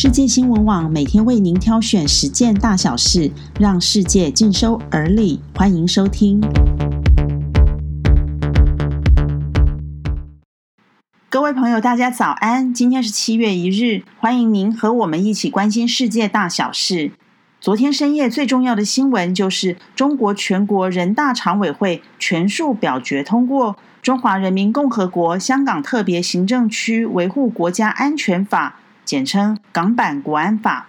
世界新闻网每天为您挑选十件大小事，让世界尽收耳里。欢迎收听。各位朋友，大家早安！今天是七月一日，欢迎您和我们一起关心世界大小事。昨天深夜最重要的新闻就是中国全国人大常委会全数表决通过《中华人民共和国香港特别行政区维护国家安全法》。简称《港版国安法》，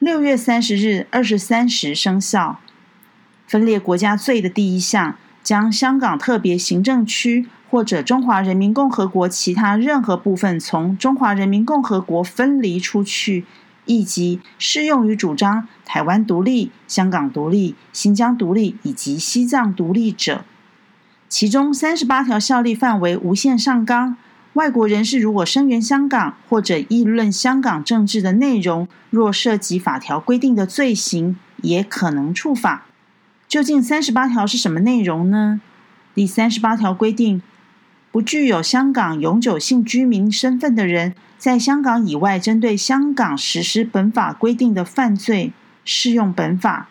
六月三十日二十三时生效。分裂国家罪的第一项，将香港特别行政区或者中华人民共和国其他任何部分从中华人民共和国分离出去，以及适用于主张台湾独立、香港独立、新疆独立以及西藏独立者。其中三十八条效力范围无限上纲。外国人士如果声援香港或者议论香港政治的内容，若涉及法条规定的罪行，也可能触法。究竟三十八条是什么内容呢？第三十八条规定，不具有香港永久性居民身份的人，在香港以外针对香港实施本法规定的犯罪，适用本法。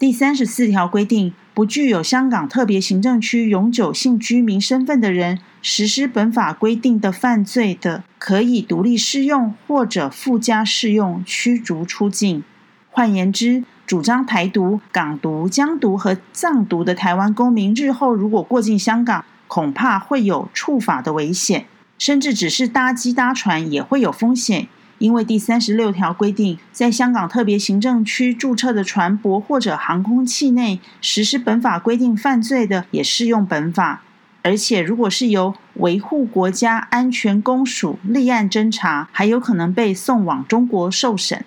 第三十四条规定，不具有香港特别行政区永久性居民身份的人。实施本法规定的犯罪的，可以独立适用或者附加适用驱逐出境。换言之，主张台独、港独、疆独和藏独的台湾公民，日后如果过境香港，恐怕会有触法的危险，甚至只是搭机搭船也会有风险。因为第三十六条规定，在香港特别行政区注册的船舶或者航空器内实施本法规定犯罪的，也适用本法。而且，如果是由维护国家安全公署立案侦查，还有可能被送往中国受审。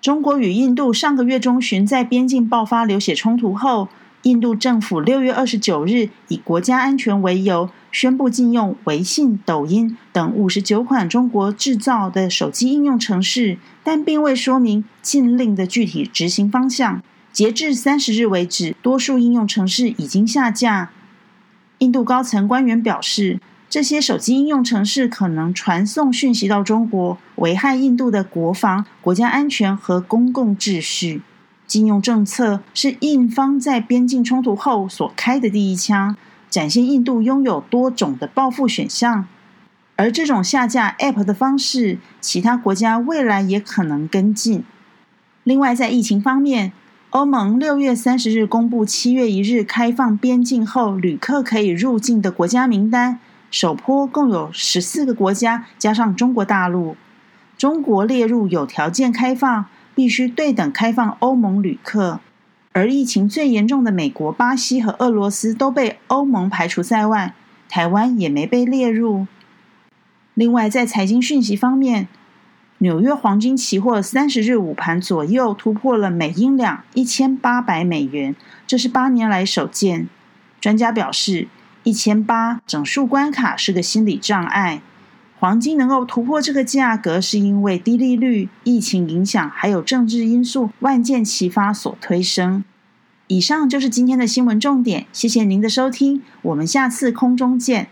中国与印度上个月中旬在边境爆发流血冲突后，印度政府六月二十九日以国家安全为由，宣布禁用微信、抖音等五十九款中国制造的手机应用程式，但并未说明禁令的具体执行方向。截至三十日为止，多数应用程式已经下架。印度高层官员表示，这些手机应用程式可能传送讯息到中国，危害印度的国防、国家安全和公共秩序。禁用政策是印方在边境冲突后所开的第一枪，展现印度拥有多种的报复选项。而这种下架 App 的方式，其他国家未来也可能跟进。另外，在疫情方面，欧盟六月三十日公布，七月一日开放边境后，旅客可以入境的国家名单。首波共有十四个国家，加上中国大陆。中国列入有条件开放，必须对等开放欧盟旅客。而疫情最严重的美国、巴西和俄罗斯都被欧盟排除在外，台湾也没被列入。另外，在财经讯息方面。纽约黄金期货三十日午盘左右突破了每英两一千八百美元，这是八年来首见。专家表示，一千八整数关卡是个心理障碍。黄金能够突破这个价格，是因为低利率、疫情影响还有政治因素万箭齐发所推升。以上就是今天的新闻重点，谢谢您的收听，我们下次空中见。